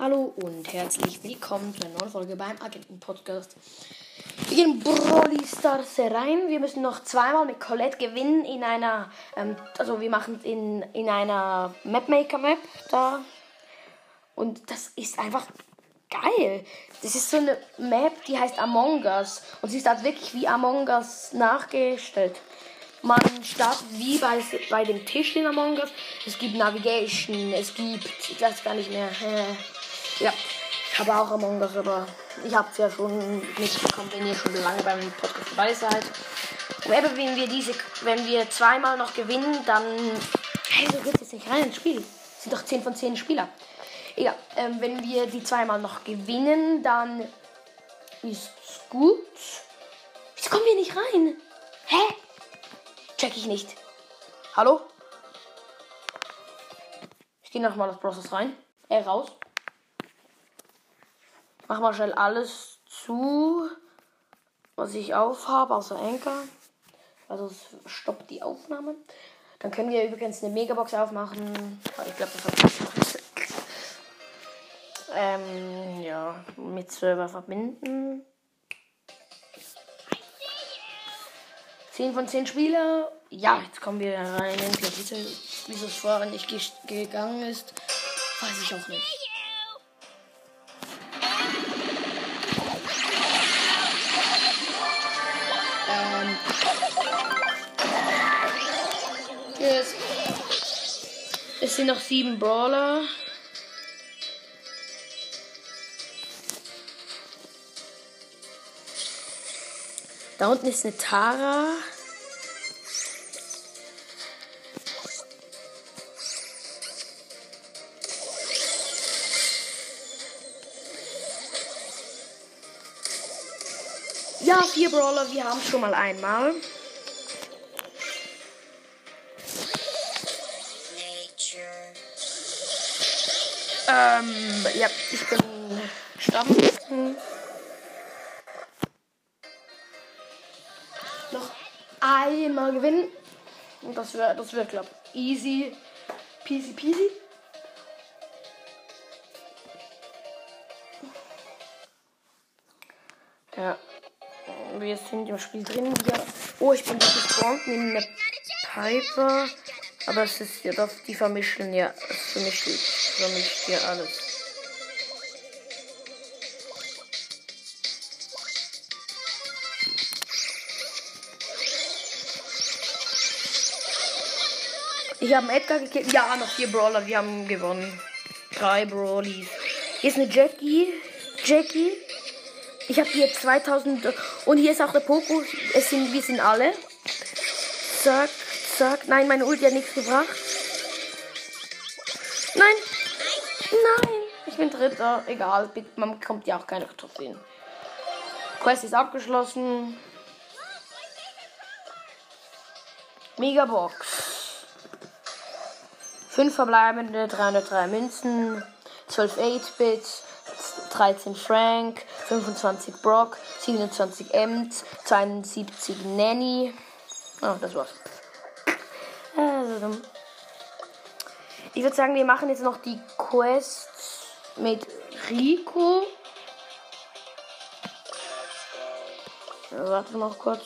Hallo und herzlich willkommen zu einer neuen Folge beim Agenten-Podcast. Wir gehen Broly Stars rein. Wir müssen noch zweimal mit Colette gewinnen in einer, ähm, also wir machen es in, in einer Mapmaker-Map da. Und das ist einfach geil. Das ist so eine Map, die heißt Among Us. Und sie ist halt wirklich wie Among Us nachgestellt. Man startet wie bei, bei dem Tisch in Among Us. Es gibt Navigation, es gibt, ich weiß gar nicht mehr. Ja, ich habe auch Among Us, aber ich habe es ja schon mitbekommen, wenn ihr schon lange beim Podcast dabei seid. Eben, wenn wir diese, wenn wir zweimal noch gewinnen, dann. Hey, so geht es nicht rein ins Spiel. Es sind doch 10 von 10 Spieler. Egal, ähm, wenn wir die zweimal noch gewinnen, dann ist's gut. Wieso kommen wir nicht rein? Hä? Check ich nicht. Hallo? Ich gehe nochmal das Process rein. Äh, raus. Mach mal schnell alles zu, was ich aufhabe, außer Anchor. Also es stoppt die Aufnahme. Dann können wir übrigens eine Megabox aufmachen. Ich glaube, das hat ähm, ja, mit Server verbinden. 10 von 10 Spieler. Ja, jetzt kommen wir rein. Endlich. Wieso es vorher nicht gegangen ist, weiß ich auch nicht. Sind noch sieben Brawler. Da unten ist eine Tara. Ja, vier Brawler, wir haben schon mal einmal. Ähm, ja, ich bin Stamm. Hm. Noch einmal gewinnen. Und das wird, das wird, glaube easy peasy peasy. Ja. Wir sind im Spiel drin. Ja. Oh, ich bin gespawnt neben der Piper. Aber es ist ja doch, die vermischen ja. Es vermischt, vermischt hier alles. Ich habe Edgar gekillt. Ja, noch vier Brawler. Wir haben gewonnen. Drei Brawlies. Hier ist eine Jackie. Jackie. Ich habe hier 2000. Und hier ist auch der Poco. Es sind, wir sind alle. Zack, zack. Nein, meine Ulti hat nichts gebracht. Nein. Nein. Ich bin Dritter. Egal. Man bekommt ja auch keine Trophäen. Quest ist abgeschlossen. Megabox. 5 verbleibende, 303 Münzen, 12 8-Bits, 13 Frank, 25 Brock, 27 Ems, 72 Nanny. Oh, das war's. Also, ich würde sagen, wir machen jetzt noch die Quest mit Rico. Warte noch kurz.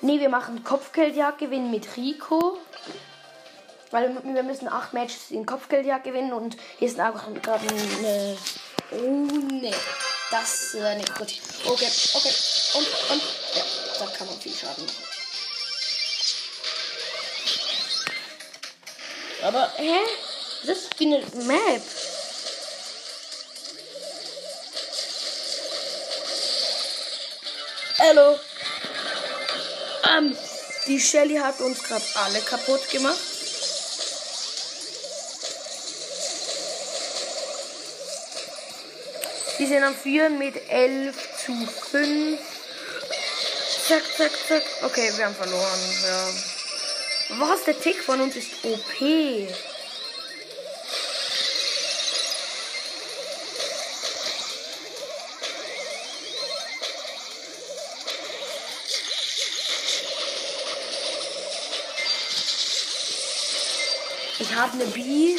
Ne, wir machen Kopfgeldjagd gewinnen mit Rico. Weil wir müssen acht Matches in Kopfgeldjagd gewinnen und hier ist auch gerade eine. Oh ne. Das ist nicht gut. Okay, okay. Und, und. Ja, da kann man viel Schaden machen. Aber, hä? Das ist wie eine Map. Hallo. Ähm, die Shelly hat uns gerade alle kaputt gemacht. Die sind am Führen mit 11 zu 5. Zack, zack, zack. Okay, wir haben verloren. Ja. Was? Der Tick von uns ist OP. Ich habe eine B.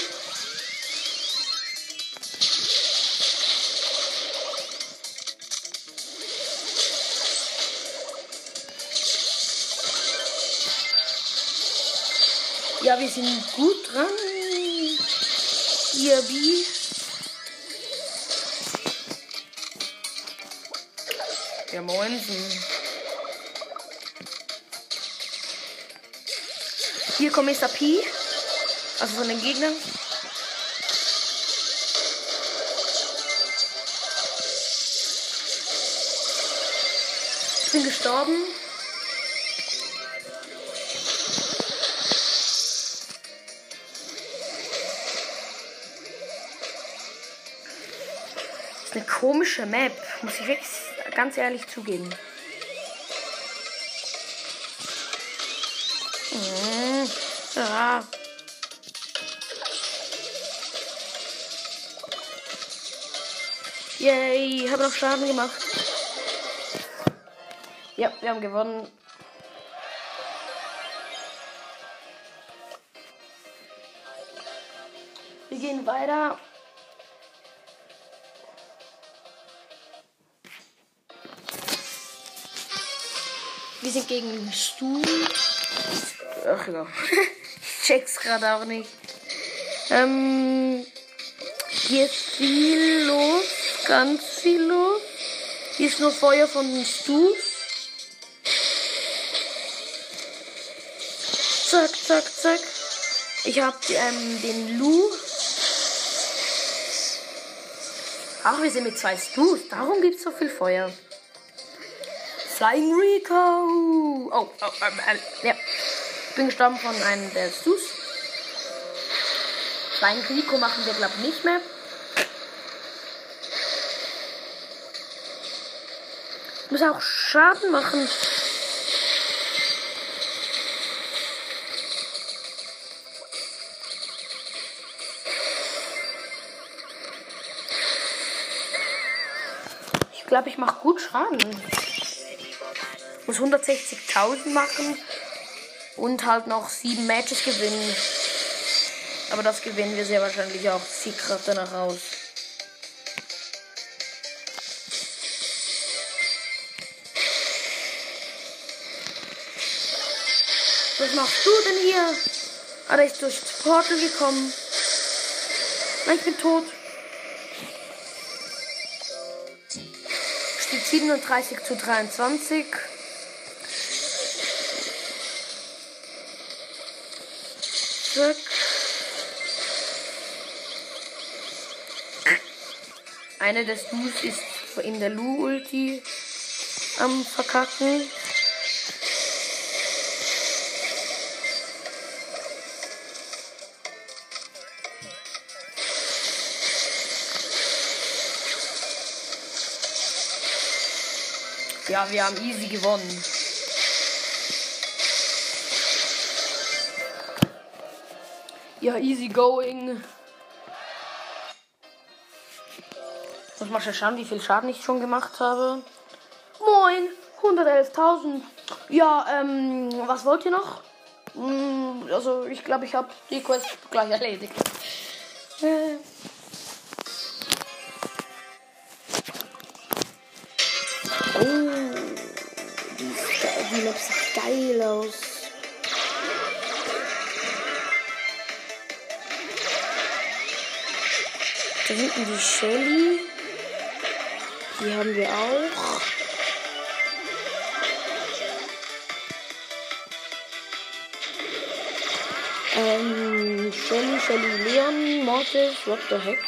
Ja, wir sind gut dran. Ihr B. Ja, moinsen. Hier kommt Mr. P. Also von den Gegnern. Ich bin gestorben. Komische Map, muss ich wirklich ganz ehrlich zugeben. Mhm. Ja. Yay, habe noch Schaden gemacht. Ja, wir haben gewonnen. Wir gehen weiter. Wir sind gegen Stu. Ach ja. ich check's gerade auch nicht. Ähm, hier ist viel los. Ganz viel los. Hier ist nur Feuer von den Stu. Zack, zack, zack. Ich hab ähm, den Lu. Ach, wir sind mit zwei Stus. Darum gibt's so viel Feuer. Flying Rico. Oh, oh, ähm, äh, ja. Ich bin gestorben von einem der Stus. Flying Rico machen wir, glaube ich, nicht mehr. Ich muss auch Schaden machen. Ich glaube, ich mache gut Schaden. Muss 160.000 machen und halt noch sieben Matches gewinnen. Aber das gewinnen wir sehr wahrscheinlich auch. Sieht gerade danach aus. Was machst du denn hier? Ah, da ist durchs Portal gekommen. Nein, ich bin tot. Steht 37 zu 23. Zack. Einer des Lus ist in der Lu-Ulti am Verkacken. Ja, wir haben easy gewonnen. Ja, easy going. Muss mal schauen, wie viel Schaden ich schon gemacht habe. Moin, 111.000. Ja, ähm, was wollt ihr noch? Hm, also, ich glaube, ich habe die Quest gleich erledigt. Hinten die Shelly. Die haben wir auch. Ähm, Shelly, Shelly, Leon, Mortis, what the heck?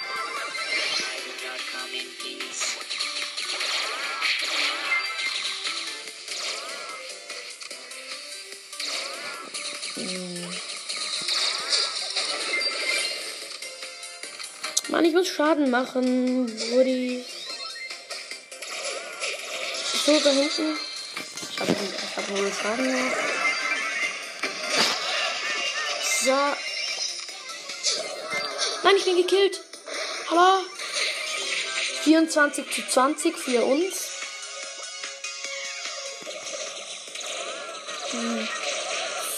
Mann, ich muss Schaden machen, Woody. So, da hinten. Ich habe ich hab null Schaden gemacht. So. Nein, ich bin gekillt. Hallo. 24 zu 20 für uns. Hm.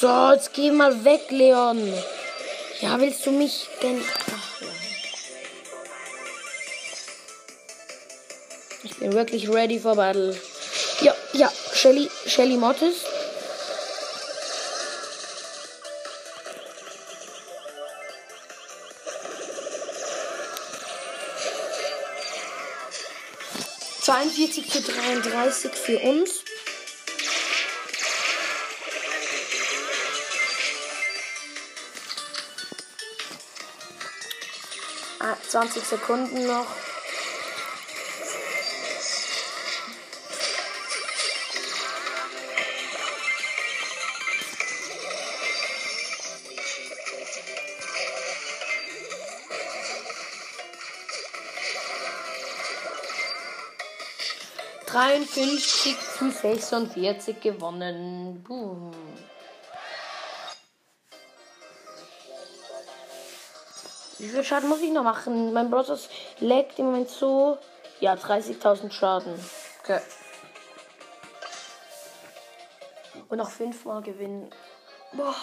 So, jetzt geh mal weg, Leon. Ja, willst du mich denn. Bin wirklich ready for battle. Ja, ja, Shelly, Shelly Mottis. Zweiundvierzig zu dreiunddreißig für uns. Ah, 20 Sekunden noch. Dreiundfünfzig zu 46 gewonnen. Boom. Wie viel Schaden muss ich noch machen? Mein Browser laggt im Moment so. Ja, 30.000 Schaden. Okay. Und noch fünfmal gewinnen. Boah.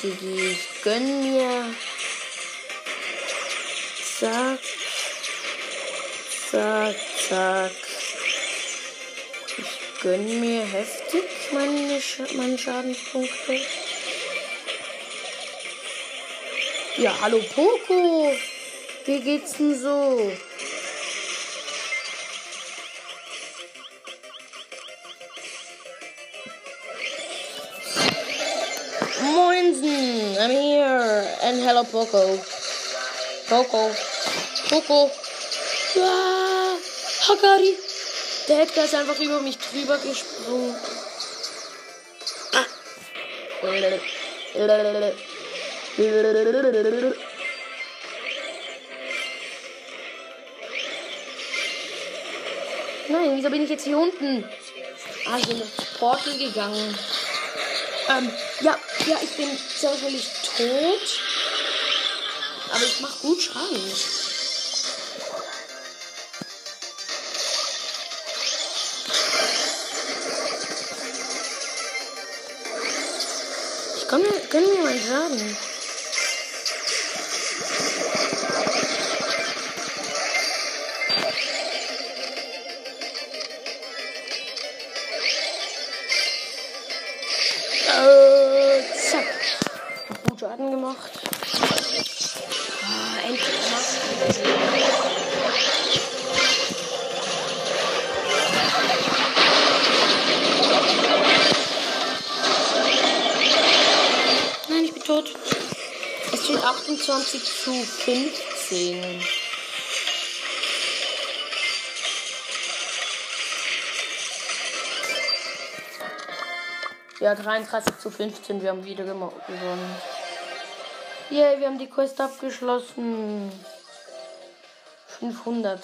Digi, ich gönn mir. Zack. Zack, zack. Ich gönn mir heftig meine, Sch meine Schadenspunkte. Ja, hallo Poco. Wie geht's denn so? And hello Poco. Poco. Poco. Ja, Hakari. Der Edgar ist einfach über mich drüber gesprungen. Ah. Nein, wieso bin ich jetzt hier unten? Ah, ich bin Portal gegangen. Ähm, ja, ja, ich bin sehr wahrscheinlich tot. Aber ich mach gut Schaden. Ich gönn mir, gönn mir mal Schaden. 28 zu 15. Ja, 33 zu 15. Wir haben wieder gewonnen. Yay, wir haben die Quest abgeschlossen. 500.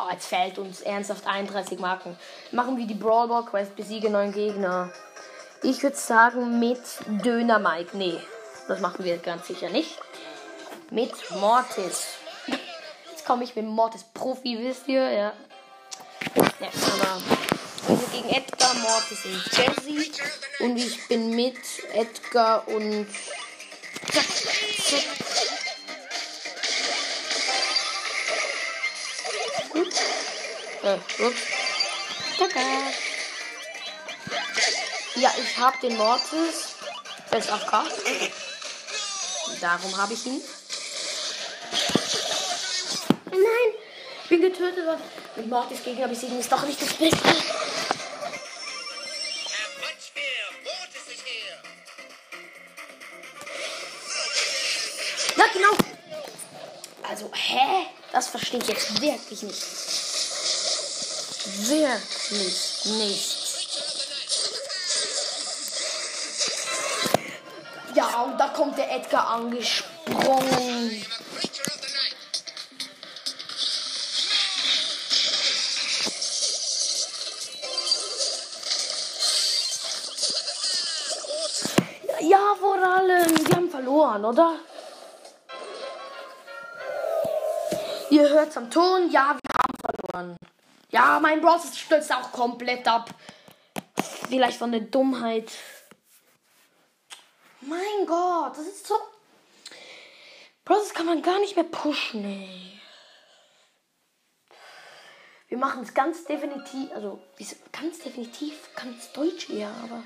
Oh, jetzt fehlt uns ernsthaft 31 Marken. Machen wir die Brawl Ball Quest, besiege neuen Gegner. Ich würde sagen mit Döner Mike. Nee, das machen wir ganz sicher nicht. Mit Mortis. Jetzt komme ich mit Mortis Profi, wisst ihr? Ja. Ja, aber gegen Edgar, Mortis und Jesse. Und ich bin mit Edgar und. Äh. Ja, ich habe den Mortis. Der ist AFK. Darum habe ich ihn. Ich bin getötet worden. Mit Mortis Gegner besiegen ist doch nicht das Beste. Ja, genau. Also, hä? Das verstehe ich jetzt wirklich nicht. Wirklich nicht. Ja, und da kommt der Edgar angesprungen. Oder? Ihr hört's am Ton. Ja, wir haben verloren. Ja, mein Browser stürzt auch komplett ab. Vielleicht von der Dummheit. Mein Gott, das ist so. Bro, das kann man gar nicht mehr pushen, ey. Wir machen es ganz definitiv, also ganz definitiv, ganz deutsch eher, aber.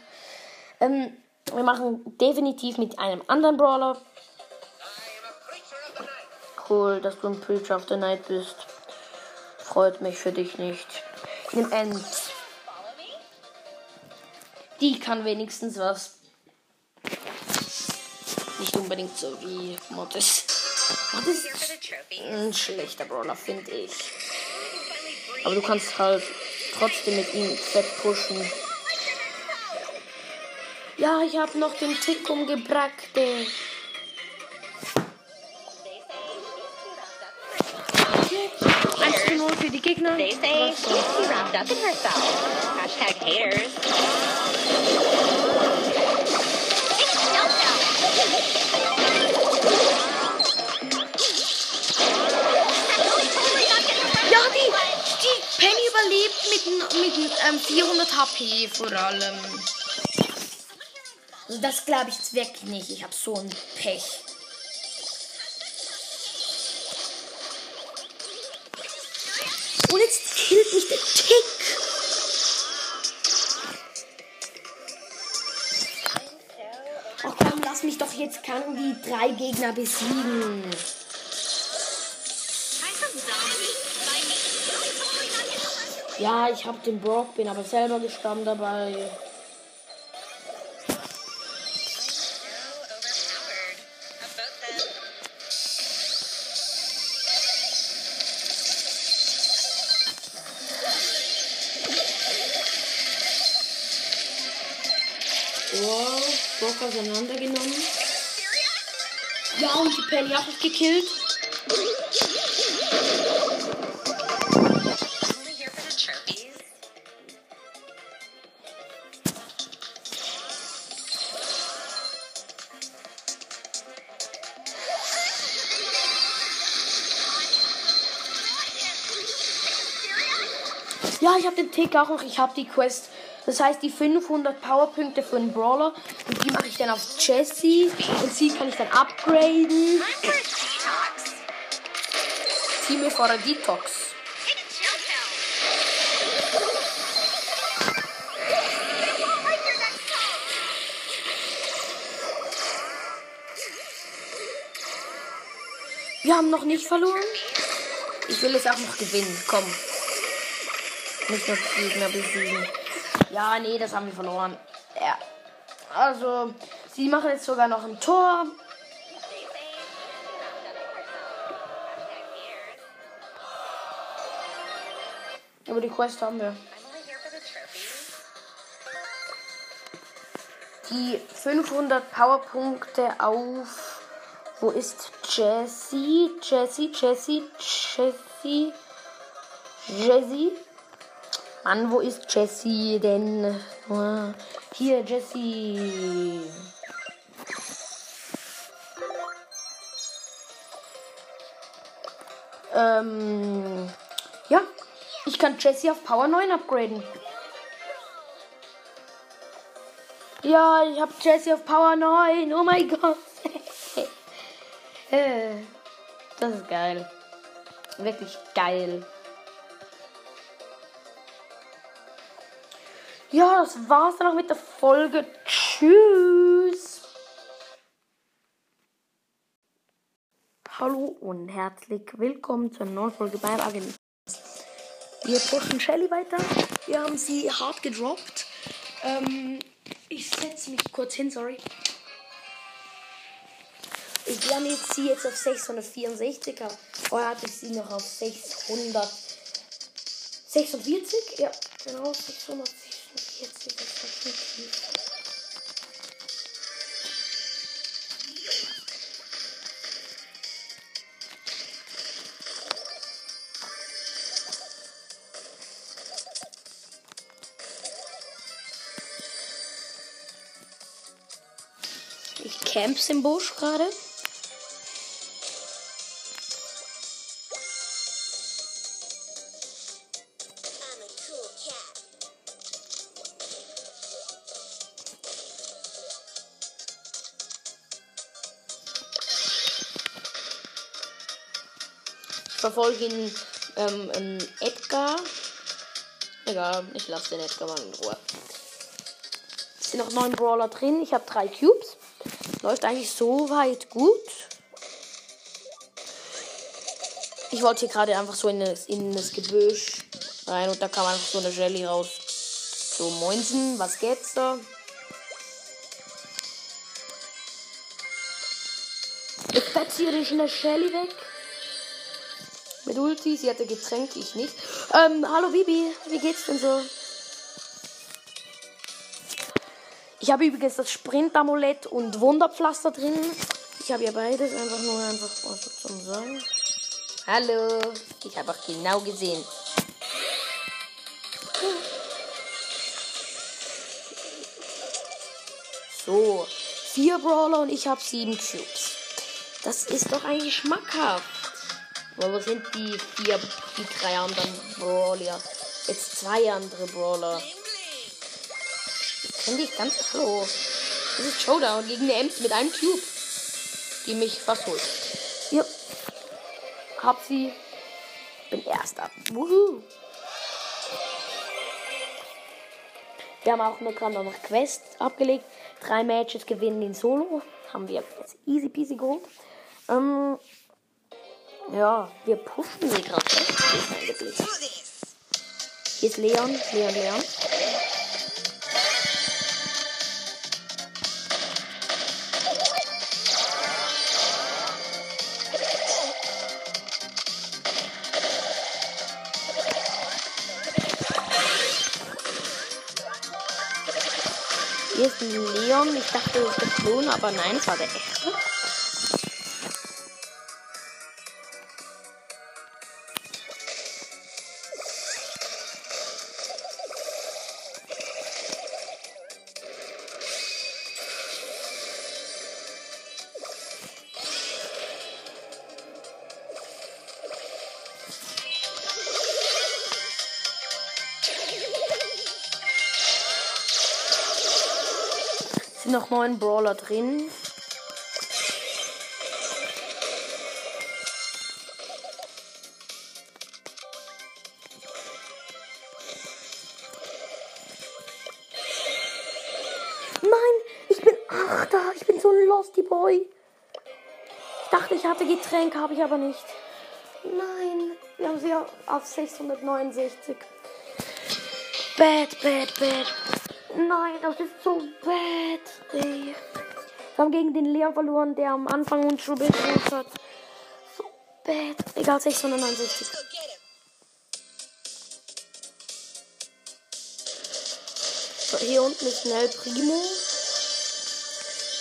Ähm, Wir machen definitiv mit einem anderen Brawler. Cool, dass du ein Preacher of the Night bist. Freut mich für dich nicht. Nimm End. Die kann wenigstens was. Nicht unbedingt so wie Mortis. Mortis trophy. ein schlechter Brawler, finde ich. Aber du kannst halt trotzdem mit ihm wegpushen. Ja, ich habe noch den Tick umgebracht. ey. Okay, 1 zu 0 für die Gegner. They say too wrapped up in herself. Hashtag haters. Ja, die, die Penny überlebt mit, mit ähm, 400 HP vor allem. Also das glaube ich jetzt wirklich nicht. Ich habe so ein Pech. Und jetzt killt mich der Tick. Ach komm, lass mich doch jetzt kann die drei Gegner besiegen. Ja, ich habe den Brock, bin aber selber gestorben dabei. Auseinandergenommen. Ja, und die Penny auch gekillt. Ja, ich habe den Tick auch noch. Ich habe die Quest. Das heißt, die 500 Powerpunkte für einen Brawler. Die mache ich dann auf Jessie. Und sie kann ich dann upgraden. Zieh mir vor der Detox. Wir haben noch nicht verloren. Ich will es auch noch gewinnen. Komm. Nicht noch Gegner besiegen. Ja, nee, das haben wir verloren. Ja. Also, sie machen jetzt sogar noch ein Tor. Aber die Quest haben wir. Die 500 Powerpunkte auf. Wo ist Jessie? Jessie, Jessie, Jessie. Jessie. Mann, wo ist Jessie denn? Ah, Hier, Jessie. Ähm, ja, ich kann Jessie auf Power 9 upgraden. Ja, ich habe Jessie auf Power 9. Oh mein Gott. Äh, das ist geil. Wirklich geil. Ja, das war's dann auch mit der Folge. Tschüss. Hallo und herzlich willkommen zur neuen Folge beim Agent. Wir pushen Shelly weiter. Wir haben sie hart gedroppt. Ähm, ich setze mich kurz hin, sorry. Ich, haben jetzt sie jetzt auf 664. aber Vorher hatte ich sie noch auf 646. Ja, genau, 646. definitiv. Ich camps im Busch gerade. Ich verfolge ihn ähm, Edgar. Egal, ich lasse den Edgar mal in Ruhe. sind noch neun Brawler drin. Ich habe drei Cubes. Läuft eigentlich so weit gut. Ich wollte hier gerade einfach so in das, in das Gebüsch rein und da kam einfach so eine Jelly raus. So, Moinsen, was geht's da? Ich platziere ich eine Shelly weg. Mit Ulti, sie hatte Getränk, ich nicht. Ähm, hallo Bibi, wie geht's denn so? Ich habe übrigens das Sprint-Amulett und Wunderpflaster drin. Ich habe ja beides, einfach nur einfach zum Sagen. Hallo, ich habe auch genau gesehen. So, vier Brawler und ich habe sieben Cubes. Das ist doch eigentlich schmackhaft. Aber wo sind die vier, die drei anderen Brawler? Jetzt zwei andere Brawler. Finde ich ganz hallo. Das ist Showdown gegen eine Ems mit einem Cube. Die mich fast holt. Ja. Hab sie. Bin erster. Wuhu. Wir haben auch eine gerade noch Quest abgelegt. Drei Matches gewinnen in Solo. Haben wir jetzt easy peasy geholt. Ähm, ja, wir pushen sie gerade. Hier ist Leon, Leon, Leon. Hier ist Leon. Ich dachte, es ist der Klon, aber nein, es war der echte. Noch neun Brawler drin. Nein, ich bin Achter. Ich bin so ein Losty Boy. Ich dachte, ich hatte Getränk, habe ich aber nicht. Nein, wir haben sie auf 669. Bad, bad, bad. Nein, das ist so bad. Ey. Wir haben gegen den Leon verloren, der am Anfang uns schon bedroht hat. So bad. Egal, 669. So, hier unten ist schnell Primo.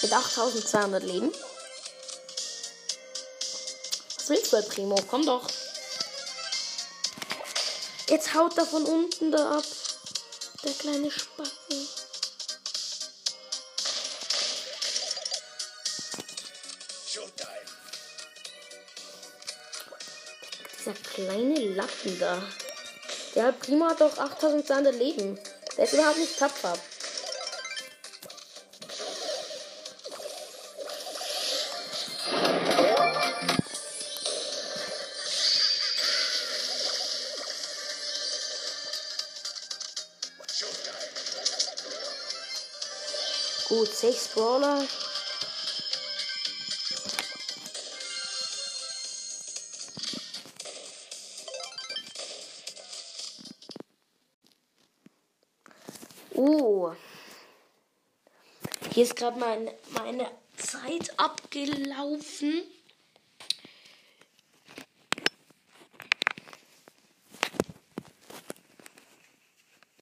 Mit 8200 Leben. Was willst du, El Primo? Komm doch. Jetzt haut er von unten da ab. Der kleine Spacken. Dieser kleine Lappen da. Der Primo hat doch 8200 Leben. Der ist überhaupt nicht tapfer. 6 Brawler. Oh. Hier ist gerade mein, meine Zeit abgelaufen.